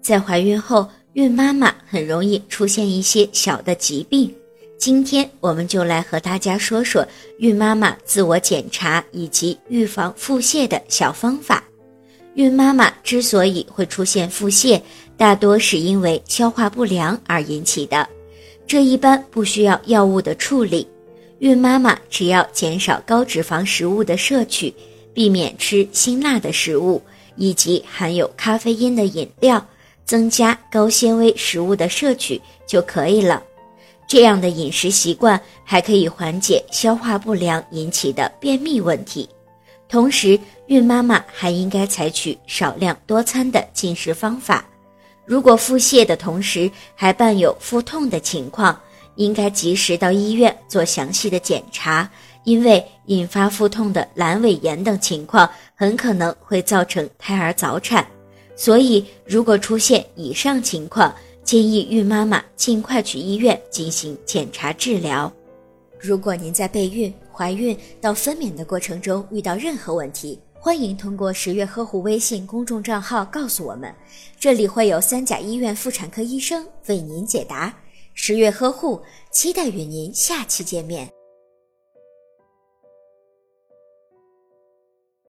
在怀孕后，孕妈妈很容易出现一些小的疾病。今天我们就来和大家说说孕妈妈自我检查以及预防腹泻的小方法。孕妈妈之所以会出现腹泻，大多是因为消化不良而引起的，这一般不需要药物的处理。孕妈妈只要减少高脂肪食物的摄取，避免吃辛辣的食物以及含有咖啡因的饮料。增加高纤维食物的摄取就可以了。这样的饮食习惯还可以缓解消化不良引起的便秘问题。同时，孕妈妈还应该采取少量多餐的进食方法。如果腹泻的同时还伴有腹痛的情况，应该及时到医院做详细的检查，因为引发腹痛的阑尾炎等情况很可能会造成胎儿早产。所以，如果出现以上情况，建议孕妈妈尽快去医院进行检查治疗。如果您在备孕、怀孕到分娩的过程中遇到任何问题，欢迎通过十月呵护微信公众账号告诉我们，这里会有三甲医院妇产科医生为您解答。十月呵护，期待与您下期见面。